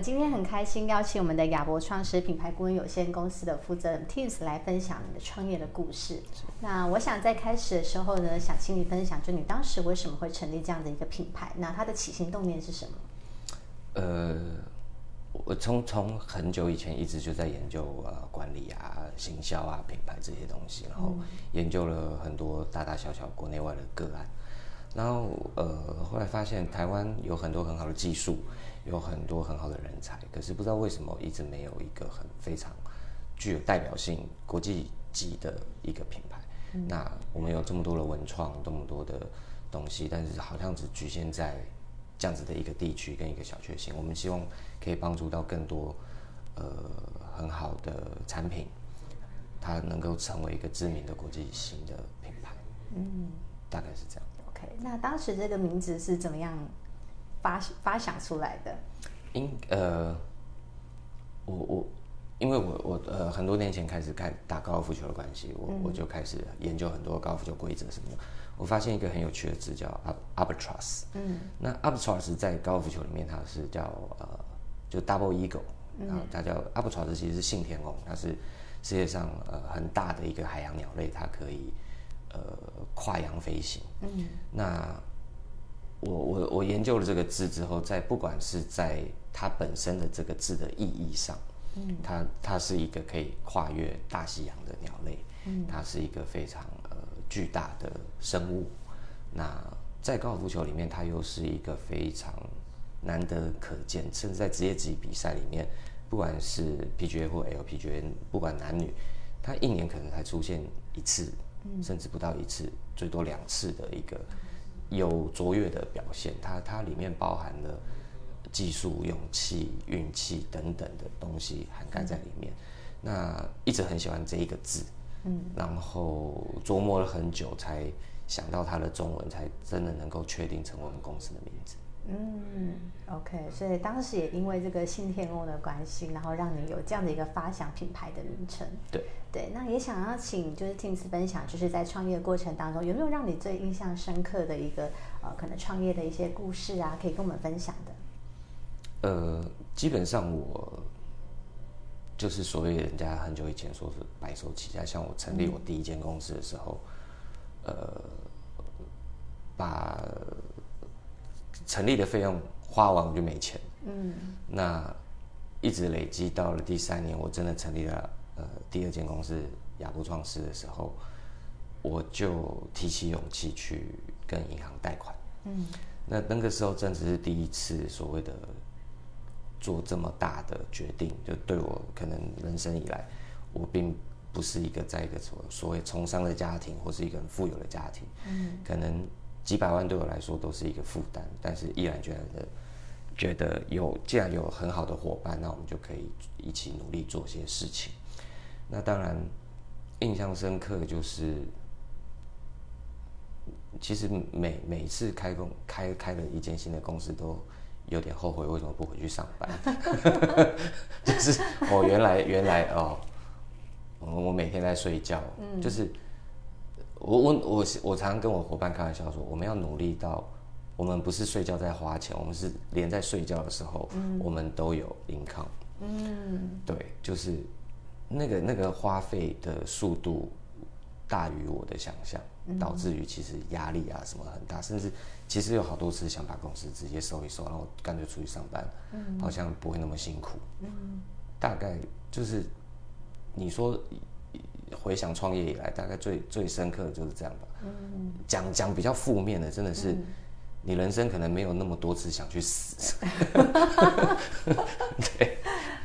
今天很开心邀请我们的亚博创始品牌顾问有限公司的负责人 Tim 来分享你的创业的故事。那我想在开始的时候呢，想请你分享，就你当时为什么会成立这样的一个品牌？那它的起心动念是什么？呃，我从从很久以前一直就在研究呃管理啊、行销啊、品牌这些东西，然后研究了很多大大小小国内外的个案，然后呃后来发现台湾有很多很好的技术。有很多很好的人才，可是不知道为什么一直没有一个很非常具有代表性、国际级的一个品牌。嗯。那我们有这么多的文创，这么多的东西，但是好像只局限在这样子的一个地区跟一个小确幸。我们希望可以帮助到更多呃很好的产品，它能够成为一个知名的国际型的品牌。嗯，大概是这样。OK，那当时这个名字是怎么样？发发想出来的，因呃，我我因为我我呃很多年前开始看打高尔夫球的关系，我、嗯、我就开始研究很多高尔夫球规则什么的。我发现一个很有趣的字叫 albatross。嗯，那 albatross 在高尔夫球里面它是叫呃就 double eagle，然后它叫 albatross 其实是信天翁，它是世界上呃很大的一个海洋鸟类，它可以呃跨洋飞行。嗯，那。我我我研究了这个字之后，在不管是在它本身的这个字的意义上，嗯，它它是一个可以跨越大西洋的鸟类，嗯，它是一个非常呃巨大的生物。那在高尔夫球里面，它又是一个非常难得可见，甚至在职业级比赛里面，不管是 PGA 或 LPGA，不管男女，它一年可能才出现一次，甚至不到一次，最多两次的一个。有卓越的表现，它它里面包含了技术、勇气、运气等等的东西涵盖在里面。那一直很喜欢这一个字，嗯，然后琢磨了很久，才想到它的中文，才真的能够确定成为我们公司的名字。嗯，OK，所以当时也因为这个信天翁的关系，然后让你有这样的一个发想品牌的名称。对对，那也想要请就是 Tim 分享，就是在创业过程当中有没有让你最印象深刻的一个呃可能创业的一些故事啊，可以跟我们分享的？呃，基本上我就是所谓人家很久以前说是白手起家，像我成立我第一间公司的时候，嗯、呃，把。成立的费用花完我就没钱，嗯，那一直累积到了第三年，我真的成立了呃第二间公司亚布创世的时候，我就提起勇气去跟银行贷款，嗯，那那个时候真的是第一次所谓的做这么大的决定，就对我可能人生以来，我并不是一个在一个所所谓从商的家庭或是一个很富有的家庭，嗯，可能。几百万对我来说都是一个负担，但是毅然决然的觉得有，既然有很好的伙伴，那我们就可以一起努力做些事情。那当然，印象深刻就是，其实每每次开工开开了一间新的公司，都有点后悔为什么不回去上班。就是我原来原来哦，我每天在睡觉，嗯、就是。我我我我常常跟我伙伴开玩笑说，我们要努力到，我们不是睡觉在花钱，我们是连在睡觉的时候，嗯、我们都有 income。嗯，对，就是那个那个花费的速度大于我的想象，导致于其实压力啊什么很大，甚至其实有好多次想把公司直接收一收，然后干脆出去上班，嗯，好像不会那么辛苦。嗯，大概就是你说。回想创业以来，大概最最深刻的就是这样吧。嗯，讲讲比较负面的，真的是你人生可能没有那么多次想去死。对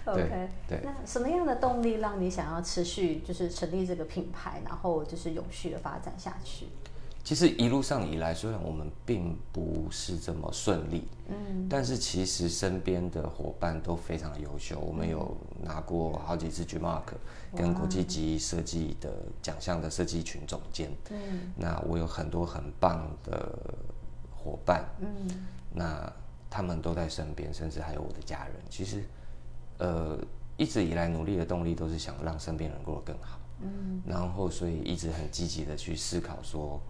，OK，对。那什么样的动力让你想要持续就是成立这个品牌，然后就是永续的发展下去？其实一路上以来，虽然我们并不是这么顺利，嗯，但是其实身边的伙伴都非常的优秀。我们有拿过好几次 GMARK 跟国际级设计的奖项的设计群总监，嗯，那我有很多很棒的伙伴，嗯，那他们都在身边，甚至还有我的家人。其实，呃，一直以来努力的动力都是想让身边人过得更好，嗯，然后所以一直很积极的去思考说，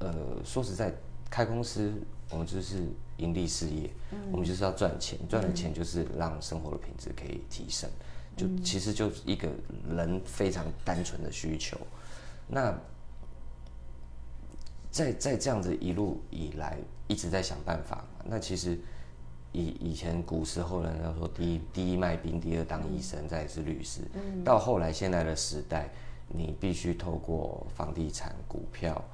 呃，说实在，开公司我们就是盈利事业，嗯，我们就是要赚钱，赚了钱就是让生活的品质可以提升，就其实就是一个人非常单纯的需求，那。在在这样子一路以来一直在想办法嘛，那其实以以前古时候人家说第一第一卖冰，第二当医生，再是律师，到后来现在的时代，你必须透过房地产、股票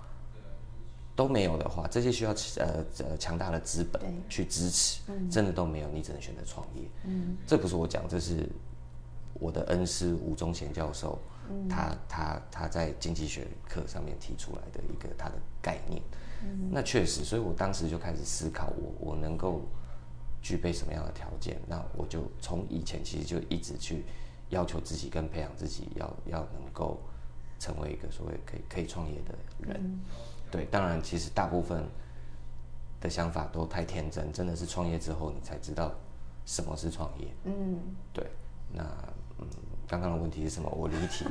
都没有的话，这些需要呃呃强大的资本去支持，真的都没有，你只能选择创业。嗯，这不是我讲，这是我的恩师吴宗贤教授。嗯、他他他在经济学课上面提出来的一个他的概念，嗯、那确实，所以我当时就开始思考我，我我能够具备什么样的条件？那我就从以前其实就一直去要求自己跟培养自己要，要要能够成为一个所谓可以可以创业的人。嗯、对，当然，其实大部分的想法都太天真，真的是创业之后你才知道什么是创业。嗯，对，那嗯。刚刚的问题是什么？我离题。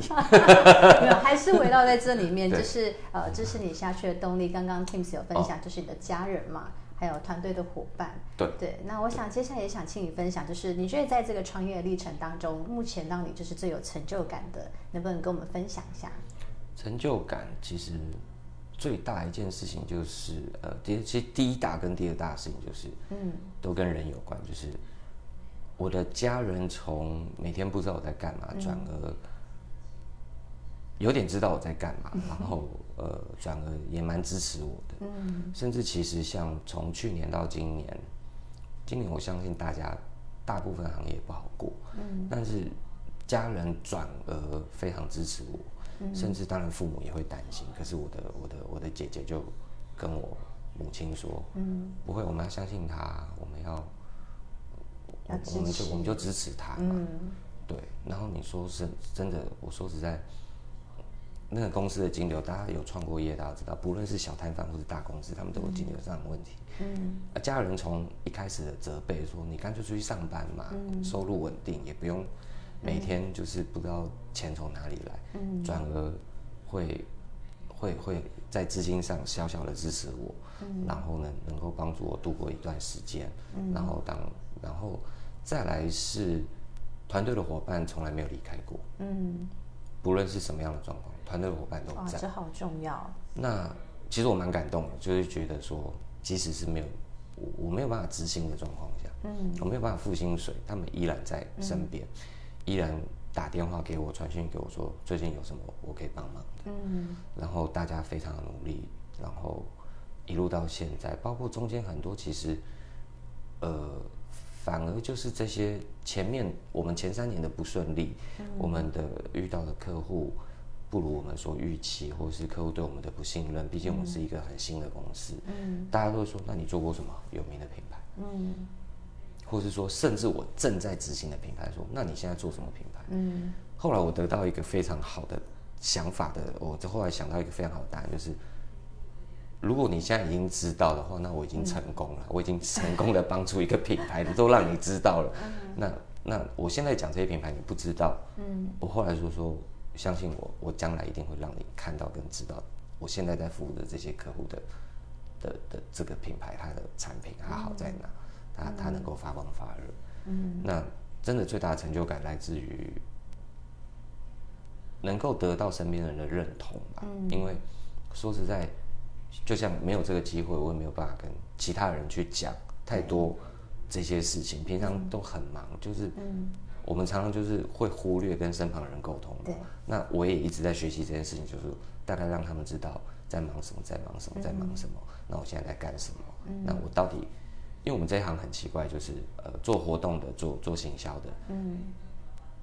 没有，还是围绕在这里面，就是呃，支持你下去的动力。刚刚 Tims 有分享，就是你的家人嘛，还有团队的伙伴。对对。那我想接下来也想请你分享，就是你觉得在这个创业的历程当中，目前让你就是最有成就感的，能不能跟我们分享一下？成就感其实最大一件事情就是呃，第其实第一大跟第二大的事情就是嗯，都跟人有关，就是。我的家人从每天不知道我在干嘛，转而有点知道我在干嘛，然后呃，转而也蛮支持我的。嗯甚至其实像从去年到今年，今年我相信大家大部分行业不好过，嗯但是家人转而非常支持我，甚至当然父母也会担心。可是我的我的我的姐姐就跟我母亲说，嗯不会，我们要相信他，我们要。我们就我们就支持他嘛，嗯、对。然后你说是真的，我说实在，那个公司的金流，大家有创过业，大家知道，不论是小摊贩或是大公司，他们都有金流上的问题。嗯。啊，家人从一开始的责备说：“你干脆出去上班嘛，嗯、收入稳定，也不用每天就是不知道钱从哪里来。”嗯。转而会会会在资金上小小的支持我，嗯、然后呢，能够帮助我度过一段时间。嗯。然后当然后。再来是团队的伙伴从来没有离开过，嗯，不论是什么样的状况，团队的伙伴都在。这好重要。那其实我蛮感动的，就是觉得说，即使是没有我我没有办法执行的状况下，嗯，我没有办法付薪水，他们依然在身边，嗯、依然打电话给我，传讯给我说最近有什么我可以帮忙的，嗯，然后大家非常的努力，然后一路到现在，包括中间很多其实，呃。反而就是这些前面我们前三年的不顺利，嗯、我们的遇到的客户不如我们所预期，或是客户对我们的不信任。毕竟我们是一个很新的公司，嗯，大家都会说，那你做过什么有名的品牌？嗯，或是说，甚至我正在执行的品牌，说，那你现在做什么品牌？嗯，后来我得到一个非常好的想法的，我就后来想到一个非常好的答案，就是。如果你现在已经知道的话，那我已经成功了。嗯、我已经成功的帮助一个品牌，都让你知道了。那那我现在讲这些品牌你不知道，嗯，我后来说说，相信我，我将来一定会让你看到跟知道，我现在在服务的这些客户的的的这个品牌，它的产品它好在哪，它它能够发光发热。嗯，那真的最大的成就感来自于能够得到身边人的认同吧。嗯，因为说实在。就像没有这个机会，我也没有办法跟其他人去讲太多这些事情。平常都很忙，就是我们常常就是会忽略跟身旁的人沟通。对，那我也一直在学习这件事情，就是大概让他们知道在忙什么，在忙什么，在忙什么。那我现在在干什么？那我到底，因为我们这一行很奇怪，就是呃做活动的，做做行销的。嗯。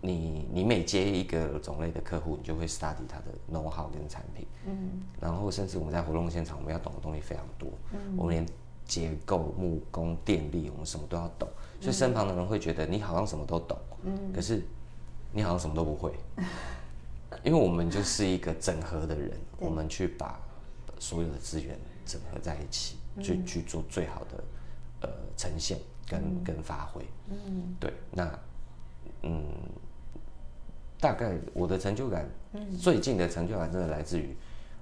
你你每接一个种类的客户，你就会 study 他的 know how 跟产品，嗯，然后甚至我们在活动现场，我们要懂的东西非常多，嗯，我们连结构、木工、电力，我们什么都要懂，所以身旁的人会觉得你好像什么都懂，嗯，可是你好像什么都不会，因为我们就是一个整合的人，我们去把所有的资源整合在一起，嗯、去去做最好的呃呈现跟、嗯、跟发挥。嗯，对，那嗯，大概我的成就感，嗯、最近的成就感真的来自于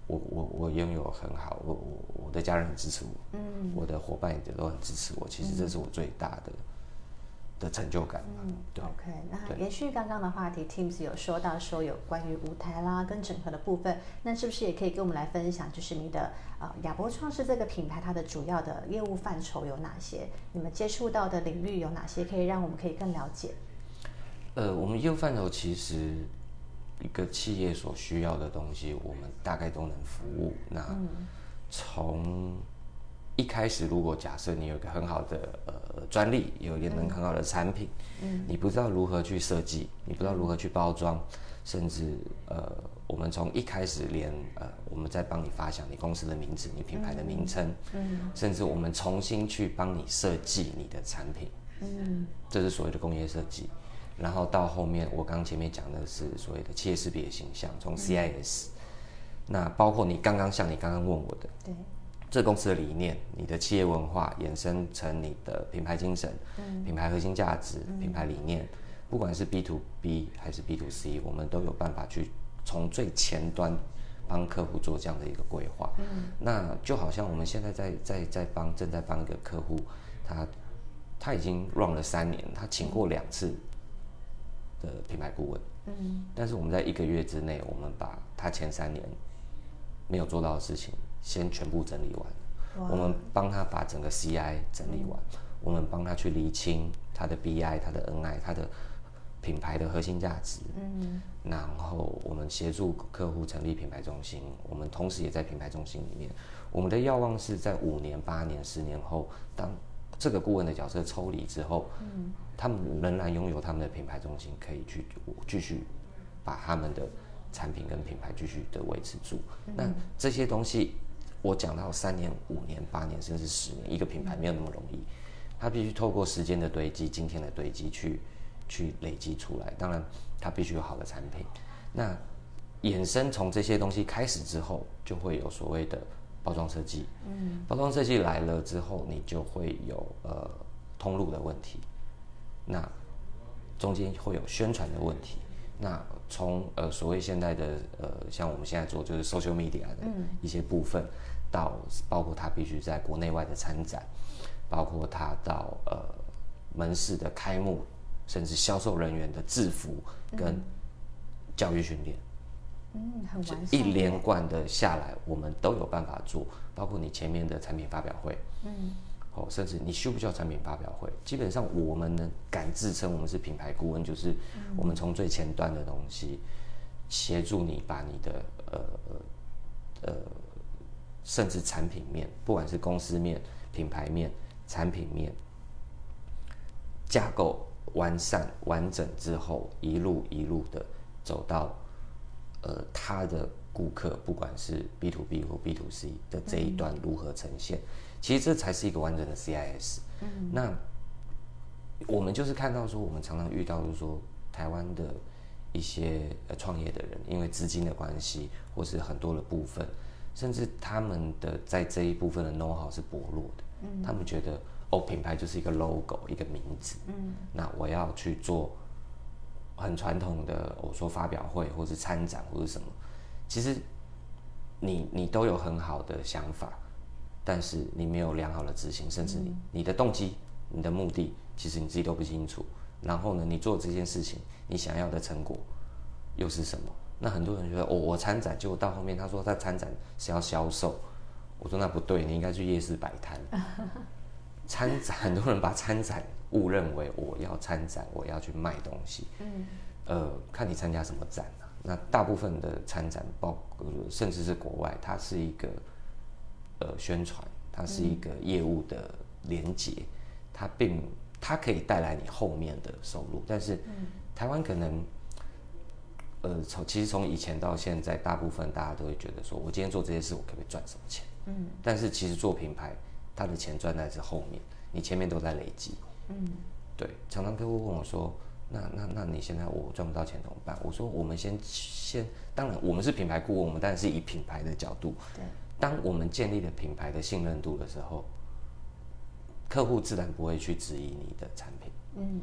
我我我拥有很好，我我我的家人很支持我，嗯，我的伙伴也都很支持我，其实这是我最大的。的成就感。嗯，对。OK，那延续刚刚的话题，Teams 有说到说有关于舞台啦跟整合的部分，那是不是也可以跟我们来分享，就是你的呃亚博创世这个品牌它的主要的业务范畴有哪些？你们接触到的领域有哪些？可以让我们可以更了解。呃，我们业务范畴其实一个企业所需要的东西，我们大概都能服务。那从、嗯一开始，如果假设你有一个很好的呃专利，有一个能很好的产品，嗯，你不知道如何去设计，你不知道如何去包装，甚至呃，我们从一开始连呃，我们在帮你发想你公司的名字，你品牌的名称，嗯，甚至我们重新去帮你设计你的产品，嗯，这是所谓的工业设计，然后到后面我刚前面讲的是所谓的企业识别形象，从 CIS，那包括你刚刚像你刚刚问我的，对。这公司的理念，你的企业文化衍生成你的品牌精神、嗯、品牌核心价值、嗯、品牌理念，不管是 B to B 还是 B to C，我们都有办法去从最前端帮客户做这样的一个规划。嗯、那就好像我们现在在在在帮正在帮一个客户，他他已经 run 了三年，他请过两次的品牌顾问。嗯，但是我们在一个月之内，我们把他前三年没有做到的事情。先全部整理完，我们帮他把整个 CI 整理完，嗯、我们帮他去厘清他的 BI、他的 NI、他的品牌的核心价值。嗯，然后我们协助客户成立品牌中心，我们同时也在品牌中心里面。我们的愿望是在五年、八年、十年后，当这个顾问的角色抽离之后，嗯，他们仍然拥有他们的品牌中心，可以去继续把他们的产品跟品牌继续的维持住。嗯、那这些东西。我讲到三年、五年、八年，甚至十年，一个品牌没有那么容易，它必须透过时间的堆积、今天的堆积去去累积出来。当然，它必须有好的产品。那衍生从这些东西开始之后，就会有所谓的包装设计。嗯，包装设计来了之后，你就会有呃通路的问题，那中间会有宣传的问题。那从呃所谓现在的呃像我们现在做就是 social media 的一些部分，嗯、到包括他必须在国内外的参展，包括他到呃门市的开幕，甚至销售人员的制服跟教育训练，嗯，很完，一连贯的下来，我们都有办法做，包括你前面的产品发表会，嗯。甚至你需不需要产品发表会？基本上我们能敢自称我们是品牌顾问，就是我们从最前端的东西协助你把你的呃呃，甚至产品面，不管是公司面、品牌面、产品面架构完善完整之后，一路一路的走到呃他的顾客，不管是 B to B 或 B to C 的这一段如何呈现。其实这才是一个完整的 CIS。嗯，那我们就是看到说，我们常常遇到就是说，台湾的一些呃创业的人，因为资金的关系，或是很多的部分，甚至他们的在这一部分的 know how 是薄弱的。嗯，他们觉得哦，品牌就是一个 logo，一个名字。嗯，那我要去做很传统的，我说发表会，或是参展，或是什么，其实你你都有很好的想法。但是你没有良好的执行，甚至你你的动机、你的目的，其实你自己都不清楚。然后呢，你做这件事情，你想要的成果又是什么？那很多人觉得，哦，我参展，结果到后面他说他参展是要销售，我说那不对，你应该去夜市摆摊。参展，很多人把参展误认为我要参展，我要去卖东西。嗯，呃，看你参加什么展啊？那大部分的参展，包括甚至是国外，它是一个。呃，宣传它是一个业务的连接，嗯、它并它可以带来你后面的收入，但是台湾可能，呃，从其实从以前到现在，大部分大家都会觉得说，我今天做这些事，我可不可以赚什么钱？嗯，但是其实做品牌，它的钱赚在是后面，你前面都在累积。嗯，对，常常客户问我说，那那那你现在我赚不到钱怎么办？我说我们先先，当然我们是品牌顾问，我们当然是以品牌的角度。对。当我们建立了品牌的信任度的时候，客户自然不会去质疑你的产品。嗯，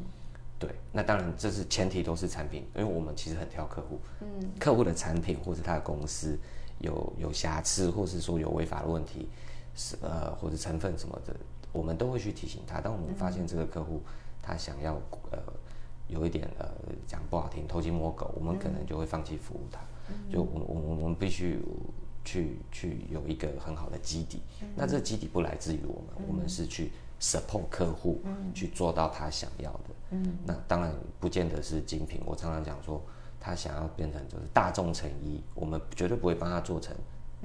对。那当然，这是前提都是产品，因为我们其实很挑客户。嗯，客户的产品或者他的公司有有瑕疵，或是说有违法的问题，是呃，或者成分什么的，我们都会去提醒他。当我们发现这个客户他想要呃有一点呃讲不好听偷鸡摸狗，我们可能就会放弃服务他。嗯，就我我我们必须。去去有一个很好的基底，嗯、那这个基底不来自于我们，嗯、我们是去 support 客户，嗯、去做到他想要的。嗯，那当然不见得是精品。我常常讲说，他想要变成就是大众成衣，我们绝对不会帮他做成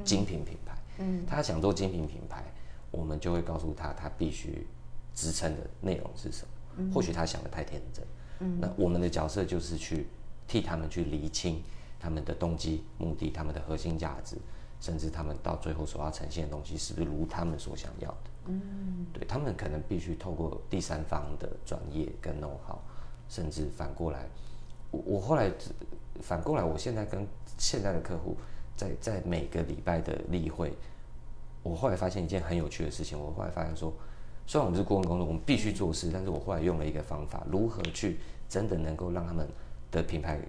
精品品牌。嗯，他想做精品品牌，我们就会告诉他，他必须支撑的内容是什么。嗯、或许他想的太天真。嗯，那我们的角色就是去替他们去厘清他们的动机、目的、他们的核心价值。甚至他们到最后所要呈现的东西，是不是如他们所想要的？嗯，对，他们可能必须透过第三方的专业跟 know how，甚至反过来，我我后来反过来，我现在跟现在的客户在在每个礼拜的例会，我后来发现一件很有趣的事情。我后来发现说，虽然我们是顾问工作，我们必须做事，但是我后来用了一个方法，如何去真的能够让他们的品牌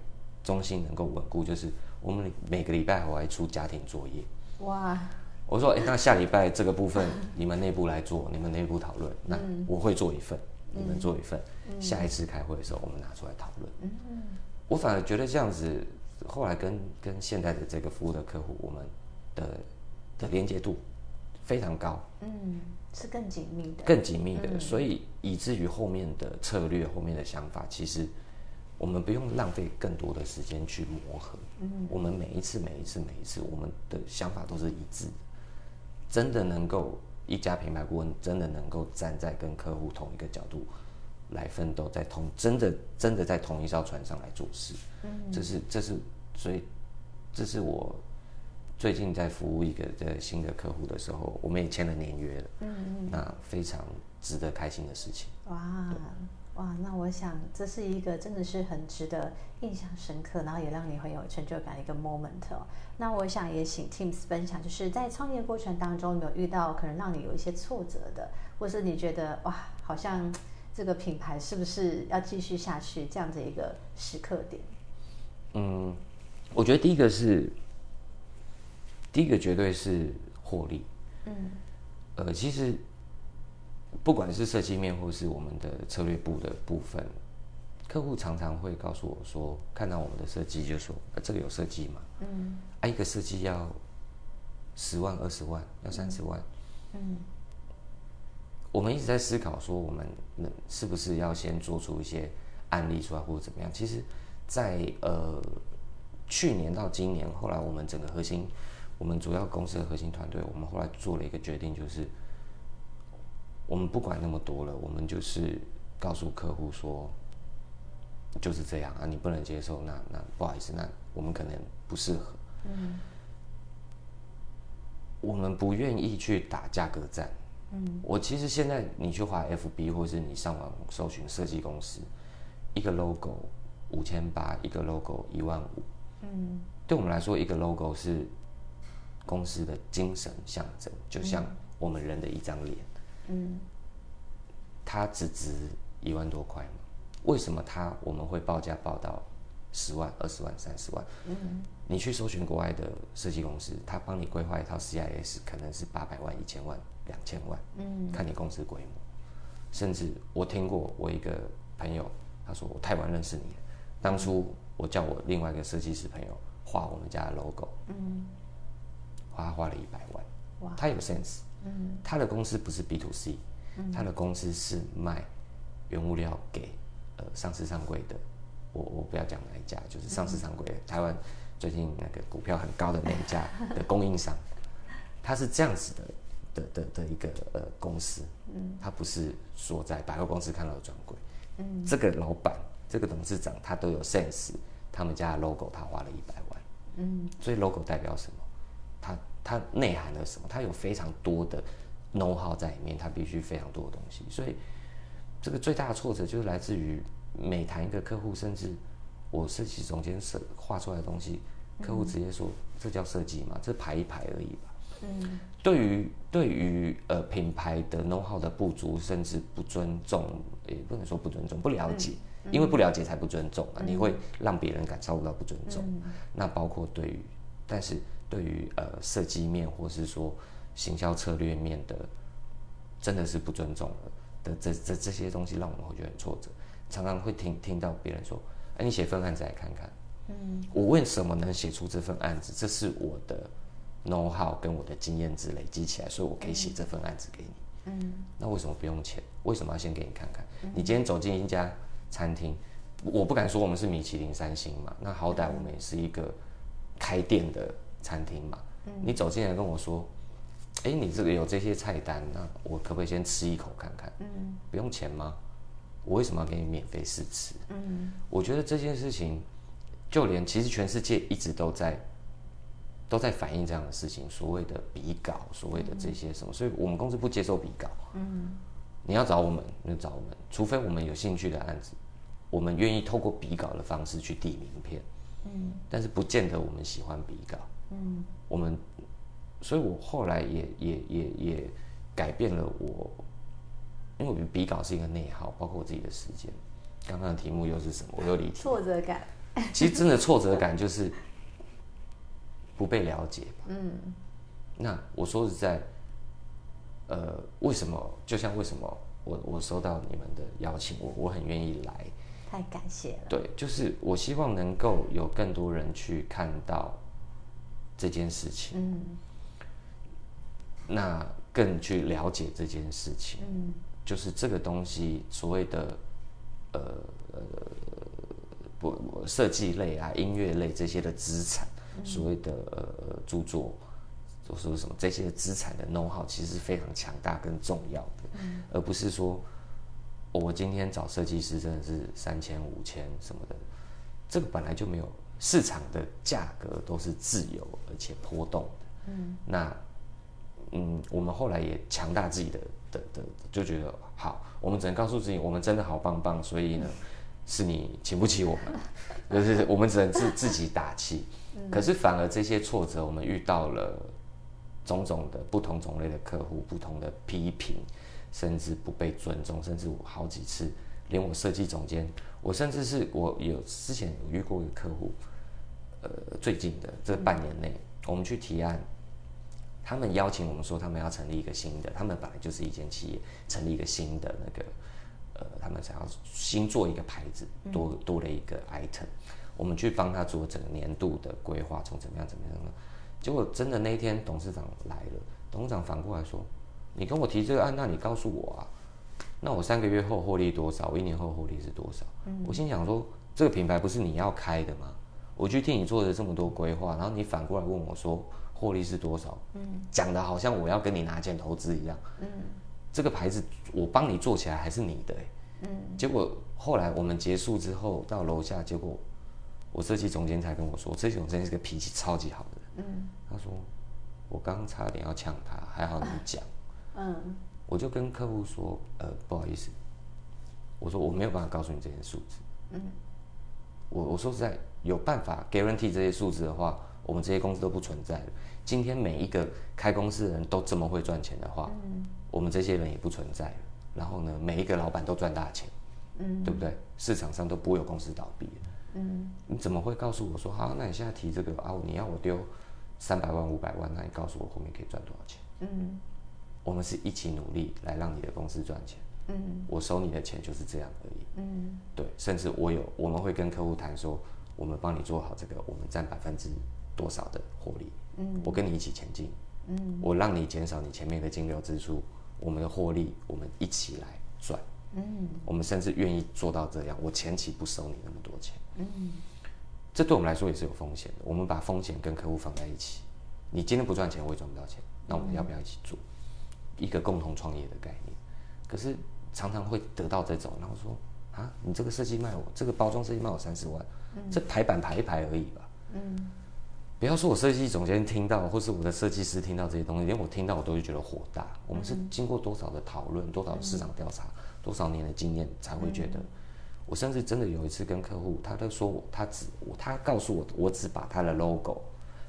中心能够稳固，就是。我们每个礼拜我还出家庭作业，哇！我说，哎，那下礼拜这个部分 你们内部来做，你们内部讨论。那我会做一份，你们做一份。下一次开会的时候，我们拿出来讨论。嗯我反而觉得这样子，后来跟跟现在的这个服务的客户，我们的的连接度非常高。嗯，是更紧密的，更紧密的，所以以至于后面的策略、后面的想法，其实。我们不用浪费更多的时间去磨合。嗯，我们每一次、每一次、每一次，我们的想法都是一致的。真的能够一家品牌顾问，真的能够站在跟客户同一个角度来奋斗，在同真的真的在同一艘船上来做事。嗯，这是这是所以这是我最近在服务一个的新的客户的时候，我们也签了年约了。嗯嗯，那非常值得开心的事情。哇。哇，那我想这是一个真的是很值得印象深刻，然后也让你很有成就感的一个 moment 哦。那我想也请 Teams 分享，就是在创业过程当中，有没有遇到可能让你有一些挫折的，或是你觉得哇，好像这个品牌是不是要继续下去这样的一个时刻点？嗯，我觉得第一个是，第一个绝对是获利。嗯，呃，其实。不管是设计面或是我们的策略部的部分，客户常常会告诉我说，看到我们的设计就说，啊，这个有设计吗？嗯，啊，一个设计要十万、二十万，要三十万。嗯，我们一直在思考说，我们能是不是要先做出一些案例出来，或者怎么样？其实在，在呃去年到今年，后来我们整个核心，我们主要公司的核心团队，我们后来做了一个决定，就是。我们不管那么多了，我们就是告诉客户说，就是这样啊，你不能接受，那那不好意思，那我们可能不适合。嗯，我们不愿意去打价格战。嗯，我其实现在你去滑 FB 或是你上网搜寻设计公司，一个 logo 五千八，一个 logo 一万五。嗯，对我们来说，一个 logo 是公司的精神象征，就像我们人的一张脸。嗯，它只值一万多块吗？为什么它我们会报价报到十万、二十万、三十万？嗯，你去搜寻国外的设计公司，他帮你规划一套 CIS，可能是八百万、一千万、两千万。嗯，看你公司规模。甚至我听过我一个朋友，他说我太晚认识你了。当初我叫我另外一个设计师朋友画我们家的 logo，嗯，花花了一百万。哇，他有 sense。嗯，他的公司不是 B to C，他的公司是卖原物料给呃上市上柜的，我我不要讲哪一家，就是上市上柜的台湾最近那个股票很高的那一家的供应商，他是这样子的的的的一个呃公司，嗯，他不是说在百货公司看到的专柜，嗯，这个老板这个董事长他都有 sense，他们家的 logo 他花了一百万，嗯，所以 logo 代表什么？他。它内含了什么？它有非常多的 know how 在里面，它必须非常多的东西。所以，这个最大的挫折就是来自于每谈一个客户，甚至我设计总监设画出来的东西，客户直接说：“这叫设计吗？这排一排而已吧。”嗯，对于对于呃品牌的 know how 的不足，甚至不尊重，也不能说不尊重，不了解，嗯、因为不了解才不尊重啊，嗯、你会让别人感受不到不尊重。嗯、那包括对于，但是对于呃设计面或是说行销策略面的，真的是不尊重的这这这些东西，让我们会觉得很挫折。常常会听听到别人说：“哎，你写份案子来看看。”嗯，我为什么能写出这份案子？这是我的 know how 跟我的经验值累积起来，所以我可以写这份案子给你。嗯，那为什么不用钱？为什么要先给你看看？嗯，你今天走进一家餐厅，我不敢说我们是米其林三星嘛，那好歹我们也是一个开店的餐厅嘛。嗯，你走进来跟我说：“哎，你这个有这些菜单，那我可不可以先吃一口看看？”嗯，不用钱吗？我为什么要给你免费试吃？嗯，我觉得这件事情，就连其实全世界一直都在都在反映这样的事情，所谓的比稿，所谓的这些什么，所以我们公司不接受比稿。嗯，你要找我们，你就找我们，除非我们有兴趣的案子，我们愿意透过比稿的方式去递名片。嗯，但是不见得我们喜欢比稿。嗯，我们，所以我后来也也也也改变了我。因为我觉得比稿是一个内耗，包括我自己的时间。刚刚的题目又是什么？我又离题。挫折感。其实真的挫折感就是不被了解。嗯。那我说实在，呃，为什么？就像为什么我我收到你们的邀请，我我很愿意来。太感谢了。对，就是我希望能够有更多人去看到这件事情。嗯。那更去了解这件事情。嗯。就是这个东西，所谓的，呃呃，不设计类啊、音乐类这些的资产，嗯、所谓的呃著作，就说什么这些资产的 know how，其实是非常强大跟重要的，嗯、而不是说，我今天找设计师真的是三千五千什么的，这个本来就没有市场的价格都是自由而且波动的，嗯，那嗯，我们后来也强大自己的。的的就觉得好，我们只能告诉自己，我们真的好棒棒，所以呢，是你请不起我们，就是我们只能自自己打气。可是反而这些挫折，我们遇到了种种的不同种类的客户，不同的批评，甚至不被尊重，甚至我好几次，连我设计总监，我甚至是我有之前有遇过一个客户，呃，最近的这半年内，我们去提案。他们邀请我们说，他们要成立一个新的，他们本来就是一间企业，成立一个新的那个，呃，他们想要新做一个牌子，多多了一个 item，我们去帮他做整个年度的规划，从怎么样怎么样呢？结果真的那一天董事长来了，董事长反过来说：“你跟我提这个案，那你告诉我啊，那我三个月后获利多少？我一年后获利是多少？”我心想说：“这个品牌不是你要开的吗？我去替你做了这么多规划，然后你反过来问我说。”获利是多少？嗯，讲的好像我要跟你拿钱投资一样。嗯，这个牌子我帮你做起来还是你的。嗯，结果后来我们结束之后到楼下，结果我设计总监才跟我说，设计总监是个脾气超级好的人。嗯，他说我刚刚差点要呛他，还好你讲。嗯，我就跟客户说，呃，不好意思，我说我没有办法告诉你这些数字。嗯，我我说实在有办法 guarantee 这些数字的话，我们这些公司都不存在了。今天每一个开公司的人都这么会赚钱的话，嗯、我们这些人也不存在了。然后呢，每一个老板都赚大钱，嗯，对不对？市场上都不会有公司倒闭。嗯，你怎么会告诉我说好？那你现在提这个啊？你要我丢三百万、五百万，那你告诉我后面可以赚多少钱？嗯，我们是一起努力来让你的公司赚钱。嗯，我收你的钱就是这样而已。嗯，对，甚至我有我们会跟客户谈说，我们帮你做好这个，我们占百分之多少的获利。嗯，我跟你一起前进，嗯，我让你减少你前面的金流支出，我们的获利我们一起来赚，嗯，我们甚至愿意做到这样，我前期不收你那么多钱，嗯，这对我们来说也是有风险的，我们把风险跟客户放在一起，你今天不赚钱，我也赚不到钱，那我们要不要一起做？一个共同创业的概念？可是常常会得到这种，然后说啊，你这个设计卖我，这个包装设计卖我三十万，嗯，这排版排一排而已吧，嗯。不要说我设计总监听到，或是我的设计师听到这些东西，连我听到我都会觉得火大。我们是经过多少的讨论，多少的市场调查，多少年的经验，才会觉得。我甚至真的有一次跟客户，他都说我，他只我，他告诉我，我只把他的 logo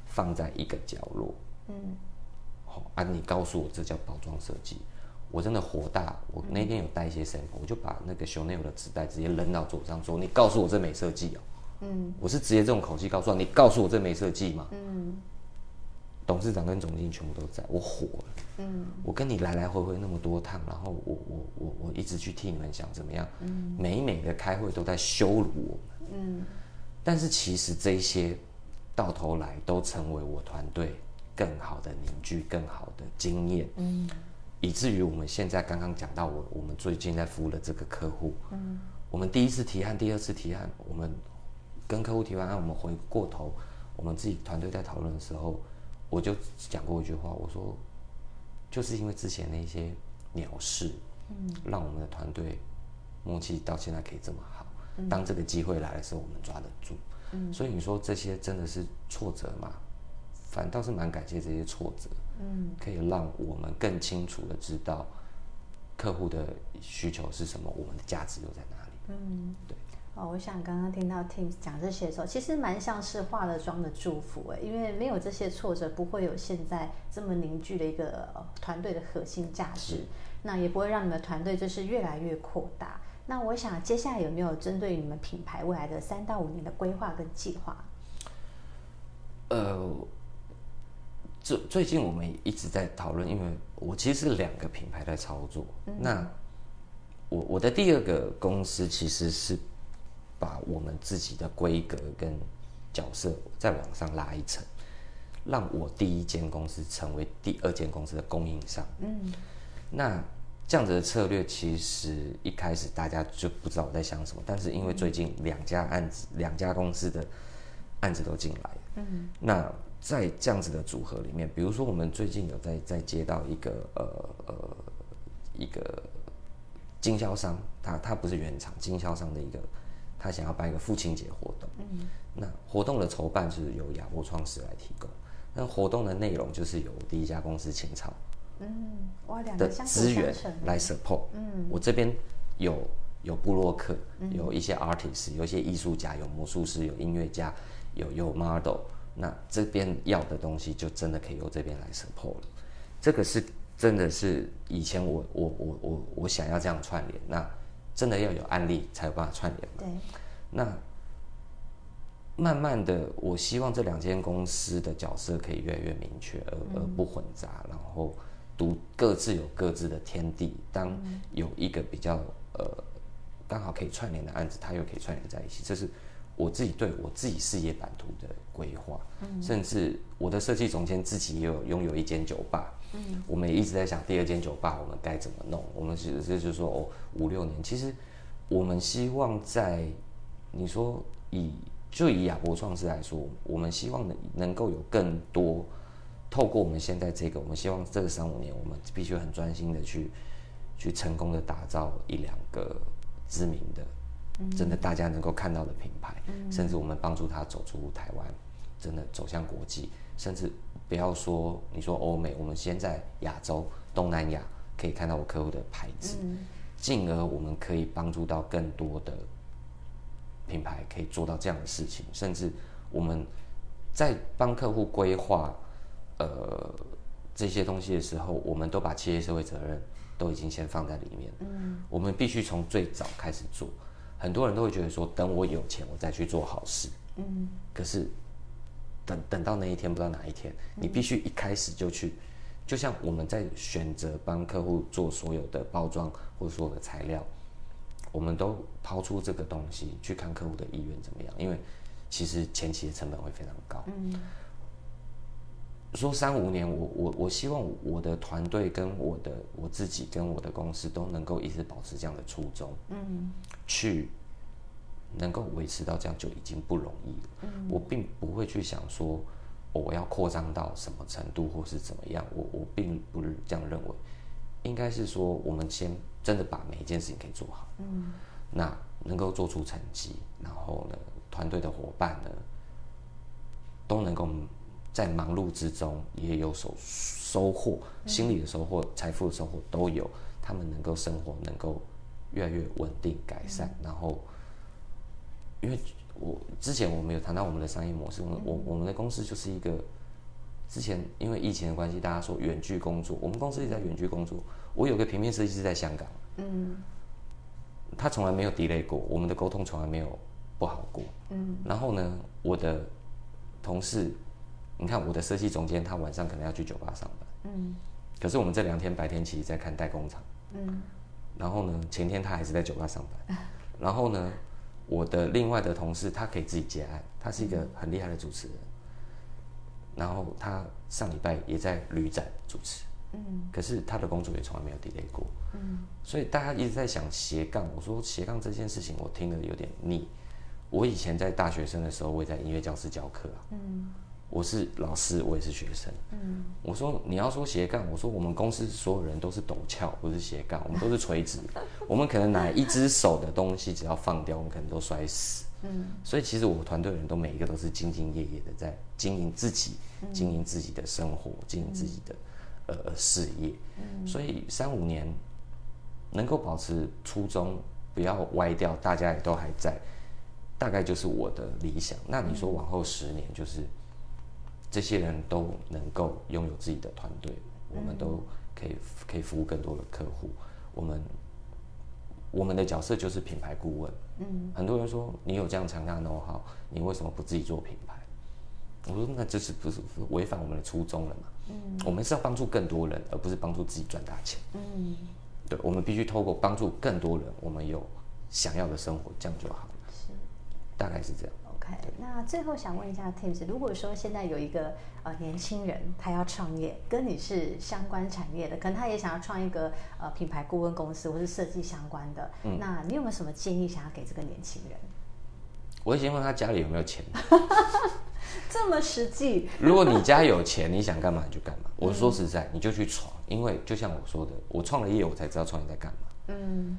放在一个角落。嗯。好啊，你告诉我这叫包装设计，我真的火大。我那天有带一些 sample，我就把那个 Chanel 的纸袋直接扔到桌上，说：“你告诉我这没设计哦。”嗯，我是直接这种口气告诉你，告诉我这没设计嘛？嗯。董事长跟总经理全部都在，我火了。嗯，我跟你来来回回那么多趟，然后我我我我一直去替你们想怎么样，嗯，每每的开会都在羞辱我们，嗯，但是其实这些到头来都成为我团队更好的凝聚、更好的经验，嗯，以至于我们现在刚刚讲到我我们最近在服务的这个客户，嗯，我们第一次提案、第二次提案，我们跟客户提完案，我们回过头，我们自己团队在讨论的时候。我就讲过一句话，我说，就是因为之前那些鸟事，嗯，让我们的团队默契到现在可以这么好。当这个机会来的时候，我们抓得住。嗯，所以你说这些真的是挫折吗？反倒是蛮感谢这些挫折，嗯，可以让我们更清楚的知道客户的需求是什么，我们的价值又在哪里。嗯，对。哦，我想刚刚听到 Tim 讲这些的时候，其实蛮像是化了妆的祝福哎，因为没有这些挫折，不会有现在这么凝聚的一个团队的核心价值，那也不会让你们团队就是越来越扩大。那我想接下来有没有针对你们品牌未来的三到五年的规划跟计划？呃，最最近我们一直在讨论，因为我其实是两个品牌在操作。嗯、那我我的第二个公司其实是。把我们自己的规格跟角色再往上拉一层，让我第一间公司成为第二间公司的供应商。嗯，那这样子的策略，其实一开始大家就不知道我在想什么。但是因为最近两家案子，两家公司的案子都进来，嗯，那在这样子的组合里面，比如说我们最近有在在接到一个呃呃一个经销商，他他不是原厂经销商的一个。他想要办一个父亲节活动，嗯，那活动的筹办是由亚波创始来提供，那活动的内容就是由第一家公司青草，嗯，哇，两个的资源来 support，嗯，我这边有有布洛克，有一些 artist，有一些艺术家，有魔术师，有音乐家，有有 model，那这边要的东西就真的可以由这边来 support 了，这个是真的是以前我我我我我想要这样串联那。真的要有案例才有办法串联嘛？对。那慢慢的，我希望这两间公司的角色可以越来越明确，而而不混杂，然后独各自有各自的天地。当有一个比较呃刚好可以串联的案子，它又可以串联在一起，这是我自己对我自己事业版图的规划。甚至我的设计总监自己也有拥有一间酒吧。嗯，我们也一直在想第二间酒吧我们该怎么弄。我们其实就是说，哦，五六年，其实我们希望在你说以就以亚博创世来说，我们希望能能够有更多透过我们现在这个，我们希望这个三五年，我们必须很专心的去去成功的打造一两个知名的，真的大家能够看到的品牌，甚至我们帮助他走出台湾，真的走向国际，甚至。不要说你说欧美，我们先在亚洲、东南亚可以看到我客户的牌子，进而我们可以帮助到更多的品牌，可以做到这样的事情。甚至我们在帮客户规划呃这些东西的时候，我们都把企业社会责任都已经先放在里面。嗯，我们必须从最早开始做。很多人都会觉得说，等我有钱，我再去做好事。嗯，可是。等等到那一天，不知道哪一天，你必须一开始就去，就像我们在选择帮客户做所有的包装或所有的材料，我们都抛出这个东西去看客户的意愿怎么样，因为其实前期的成本会非常高。嗯，说三五年，我我我希望我的团队跟我的我自己跟我的公司都能够一直保持这样的初衷。嗯，去。能够维持到这样就已经不容易了。嗯，我并不会去想说，哦，我要扩张到什么程度或是怎么样。我我并不是这样认为，应该是说我们先真的把每一件事情给做好。嗯，那能够做出成绩，然后呢，团队的伙伴呢，都能够在忙碌之中也有所收获，心理的收获、财富的收获都有。他们能够生活能够越来越稳定改善，然后。因为我之前我们有谈到我们的商业模式，我我我们的公司就是一个之前因为疫情的关系，大家说远距工作，我们公司也在远距工作。我有个平面设计师在香港，嗯，他从来没有 delay 过，我们的沟通从来没有不好过，嗯。然后呢，我的同事，你看我的设计总监，他晚上可能要去酒吧上班，嗯。可是我们这两天白天其实在看代工厂，嗯。然后呢，前天他还是在酒吧上班，然后呢，我的另外的同事他可以自己接案，他是一个很厉害的主持人。然后他上礼拜也在旅展主持，嗯，可是他的工作也从来没有 delay 过，嗯，所以大家一直在想斜杠。我说斜杠这件事情，我听得有点腻。我以前在大学生的时候，我也在音乐教室教课啊，嗯。我是老师，我也是学生。嗯，我说你要说斜杠，我说我们公司所有人都是陡峭，不是斜杠，我们都是垂直。我们可能哪一只手的东西只要放掉，我们可能都摔死。嗯，所以其实我团队的人都每一个都是兢兢业业的在经营自己，经营自己的生活，经营自己的呃事业。嗯，所以三五年能够保持初衷，不要歪掉，大家也都还在，大概就是我的理想。那你说往后十年就是？这些人都能够拥有自己的团队，我们都可以可以服务更多的客户。我们我们的角色就是品牌顾问。嗯，很多人说你有这样强大的 know how，你为什么不自己做品牌？我说那这是不是违反我们的初衷了嘛？嗯，我们是要帮助更多人，而不是帮助自己赚大钱。嗯，对，我们必须透过帮助更多人，我们有想要的生活，这样就好了。是，大概是这样。那最后想问一下 Tim，如果说现在有一个呃年轻人，他要创业，跟你是相关产业的，可能他也想要创一个呃品牌顾问公司，或是设计相关的，嗯，那你有没有什么建议想要给这个年轻人？我会先问他家里有没有钱，这么实际。如果你家有钱，你想干嘛你就干嘛。我说实在，你就去闯，因为就像我说的，我创了业，我才知道创业在干嘛。嗯，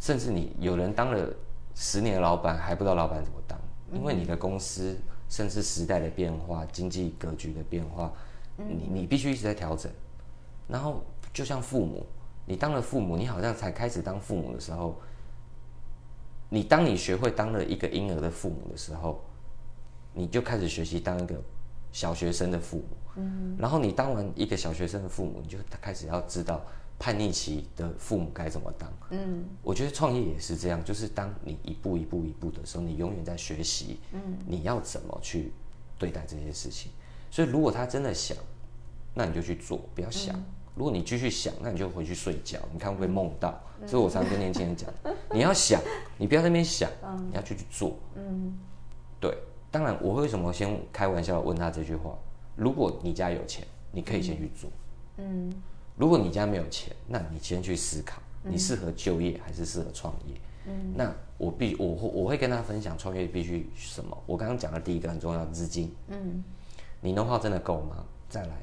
甚至你有人当了十年的老板，还不知道老板怎么当。因为你的公司，甚至时代的变化、经济格局的变化，你你必须一直在调整。然后，就像父母，你当了父母，你好像才开始当父母的时候，你当你学会当了一个婴儿的父母的时候，你就开始学习当一个小学生的父母。嗯。然后你当完一个小学生的父母，你就开始要知道。叛逆期的父母该怎么当？嗯，我觉得创业也是这样，就是当你一步一步一步的时候，你永远在学习。嗯，你要怎么去对待这些事情？所以，如果他真的想，那你就去做，不要想。如果你继续想，那你就回去睡觉，你看会不会梦到？所以我常常跟年轻人讲，你要想，你不要在那边想，你要去去做。嗯，对。当然，我为什么先开玩笑问他这句话？如果你家有钱，你可以先去做。嗯。如果你家没有钱，那你先去思考，你适合就业还是适合创业？嗯，那我必我会我会跟他分享创业必须什么？我刚刚讲的第一个很重要，资金。嗯，你 know-how 真的够吗？再来，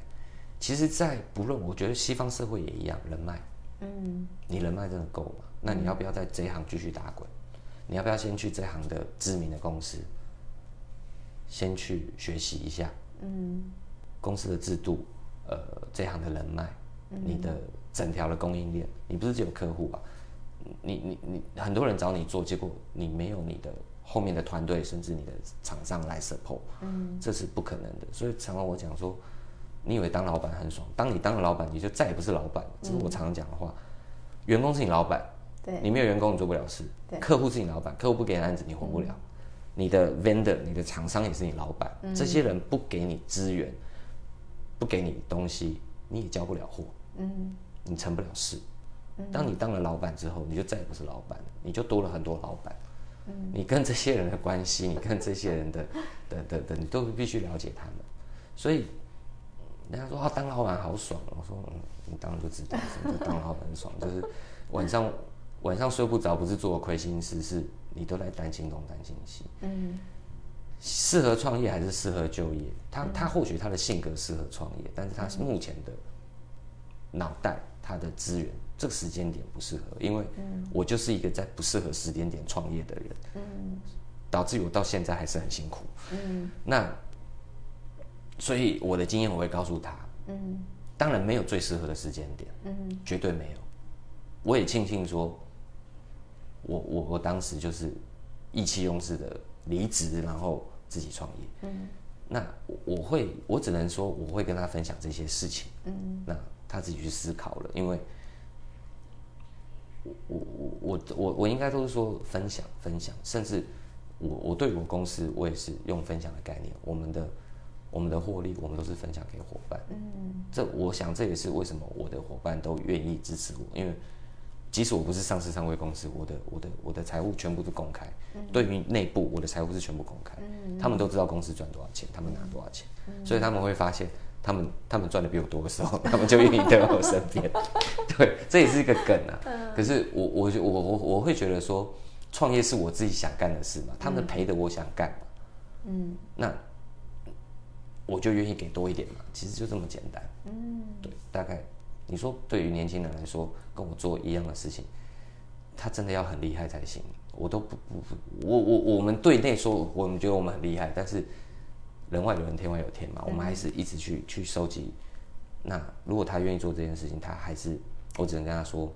其实，在不论我觉得西方社会也一样，人脉。嗯，你人脉真的够吗？那你要不要在这一行继续打滚？你要不要先去这行的知名的公司，先去学习一下？嗯，公司的制度，呃，这行的人脉。你的整条的供应链，你不是只有客户吧？你你你，很多人找你做，结果你没有你的后面的团队，甚至你的厂商来 support，嗯，这是不可能的。所以常常我讲说，你以为当老板很爽，当你当了老板，你就再也不是老板。这是我常常讲的话。员工是你老板，对，你没有员工你做不了事。对，客户是你老板，客户不给你案子你活不了。你的 vendor，你的厂商也是你老板，这些人不给你资源，不给你东西，你也交不了货。嗯，你成不了事。当你当了老板之后，你就再也不是老板了，你就多了很多老板。嗯，你跟这些人的关系，你跟这些人的的的的，你都必须了解他们。所以，人家说啊，当老板好爽。我说，嗯，你当然就知道什么叫当老板爽，就是晚上晚上睡不着，不是做亏心事，是你都在担心东担心西。嗯，适合创业还是适合就业？他他或许他的性格适合创业，但是他是目前的。脑袋他的资源，这个时间点不适合，因为我就是一个在不适合时间点创业的人，嗯，导致于我到现在还是很辛苦，嗯，那所以我的经验我会告诉他，嗯，当然没有最适合的时间点，嗯，绝对没有，我也庆幸说，我我我当时就是意气用事的离职，然后自己创业，嗯，那我会，我只能说我会跟他分享这些事情，嗯，那他自己去思考了，因为我我我我我应该都是说分享分享，甚至我我对我公司我也是用分享的概念，我们的我们的获利我们都是分享给伙伴，嗯，这我想这也是为什么我的伙伴都愿意支持我，因为。即使我不是上市上柜公司，我的我的我的财务全部都公开。嗯、对于内部，我的财务是全部公开。嗯、他们都知道公司赚多少钱，他们拿多少钱，嗯、所以他们会发现，他们他们赚的比我多的时候，他们就愿意在我身边。对，这也是一个梗啊。嗯、可是我我我我我会觉得说，创业是我自己想干的事嘛，他们赔的我想干嘛。嗯，那我就愿意给多一点嘛，其实就这么简单。嗯，对，大概。你说，对于年轻人来说，跟我做一样的事情，他真的要很厉害才行。我都不不不，我我我们对内说，我们觉得我们很厉害，但是人外有人，天外有天嘛，我们还是一直去去收集。那如果他愿意做这件事情，他还是，我只能跟他说，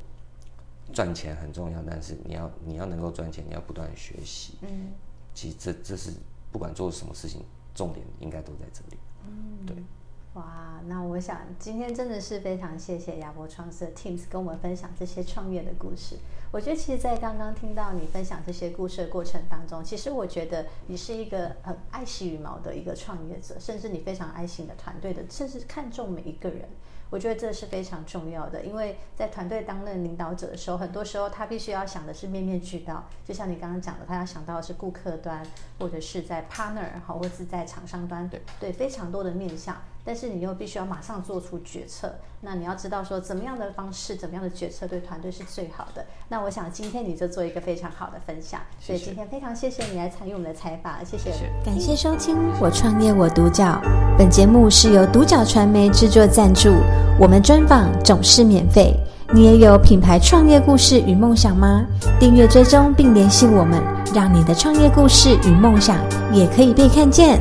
赚钱很重要，但是你要你要能够赚钱，你要不断学习。嗯，其实这这是不管做什么事情，重点应该都在这里。嗯，对。哇，那我想今天真的是非常谢谢亚博创思的 Tim 跟我们分享这些创业的故事。我觉得其实，在刚刚听到你分享这些故事的过程当中，其实我觉得你是一个很爱惜羽毛的一个创业者，甚至你非常爱惜你的团队的，甚至看重每一个人。我觉得这是非常重要的，因为在团队担任领导者的时候，很多时候他必须要想的是面面俱到。就像你刚刚讲的，他要想到的是顾客端，或者是在 partner 好，或者是在厂商端，对对，非常多的面向。但是你又必须要马上做出决策，那你要知道说怎么样的方式，怎么样的决策对团队是最好的。那我想今天你就做一个非常好的分享。所以今天非常谢谢你来参与我们的采访。谢谢。感谢收听《我创业我独角》，本节目是由独角传媒制作赞助，我们专访总是免费。你也有品牌创业故事与梦想吗？订阅追踪并联系我们，让你的创业故事与梦想也可以被看见。